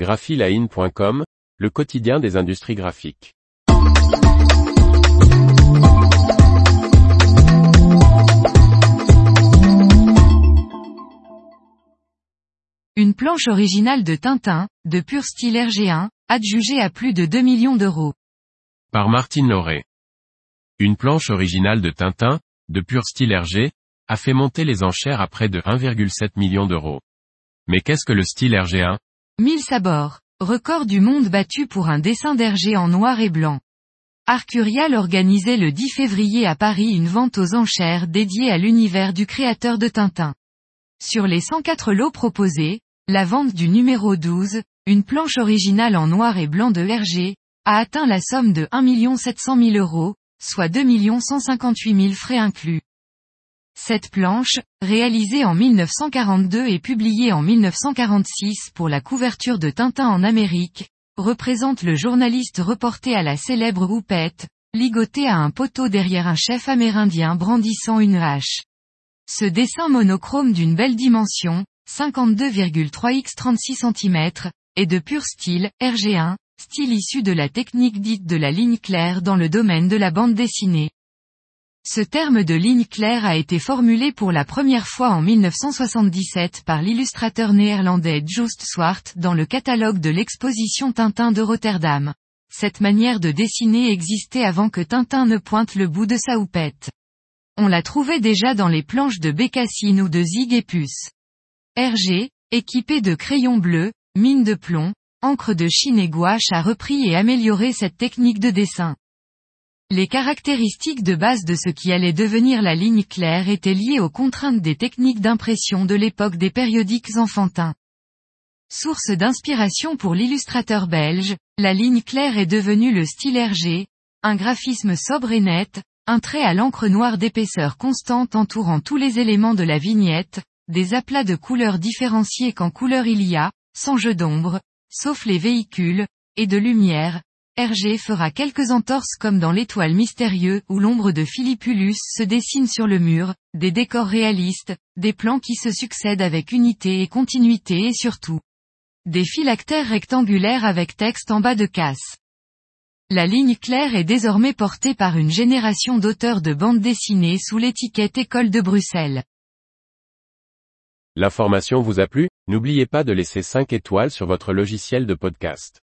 graphiline.com, le quotidien des industries graphiques. Une planche originale de Tintin, de pur style RG1, adjugée à plus de 2 millions d'euros. Par Martine Lauré. Une planche originale de Tintin, de pur style RG, a fait monter les enchères à près de 1,7 million d'euros. Mais qu'est-ce que le style RG1 1000 sabords. Record du monde battu pour un dessin d'Hergé en noir et blanc. Arcurial organisait le 10 février à Paris une vente aux enchères dédiée à l'univers du créateur de Tintin. Sur les 104 lots proposés, la vente du numéro 12, une planche originale en noir et blanc de Hergé, a atteint la somme de 1 700 000 euros, soit 2 158 000 frais inclus. Cette planche, réalisée en 1942 et publiée en 1946 pour la couverture de Tintin en Amérique, représente le journaliste reporté à la célèbre houppette, ligoté à un poteau derrière un chef amérindien brandissant une hache. Ce dessin monochrome d'une belle dimension, 52,3 x 36 cm, est de pur style, RG1, style issu de la technique dite de la ligne claire dans le domaine de la bande dessinée. Ce terme de ligne claire a été formulé pour la première fois en 1977 par l'illustrateur néerlandais Joost Swart dans le catalogue de l'exposition Tintin de Rotterdam. Cette manière de dessiner existait avant que Tintin ne pointe le bout de sa houppette. On la trouvait déjà dans les planches de Bécassine ou de Zig et Puce. Hergé, équipé de crayons bleus, mine de plomb, encre de Chine et gouache a repris et amélioré cette technique de dessin. Les caractéristiques de base de ce qui allait devenir la ligne claire étaient liées aux contraintes des techniques d'impression de l'époque des périodiques enfantins. Source d'inspiration pour l'illustrateur belge, la ligne claire est devenue le style RG, un graphisme sobre et net, un trait à l'encre noire d'épaisseur constante entourant tous les éléments de la vignette, des aplats de couleurs différenciés qu'en couleur il y a, sans jeu d'ombre, sauf les véhicules, et de lumière, Hergé fera quelques entorses comme dans l'étoile mystérieux où l'ombre de Philippulus se dessine sur le mur, des décors réalistes, des plans qui se succèdent avec unité et continuité et surtout des phylactères rectangulaires avec texte en bas de casse. La ligne claire est désormais portée par une génération d'auteurs de bandes dessinées sous l'étiquette École de Bruxelles. L'information vous a plu? N'oubliez pas de laisser 5 étoiles sur votre logiciel de podcast.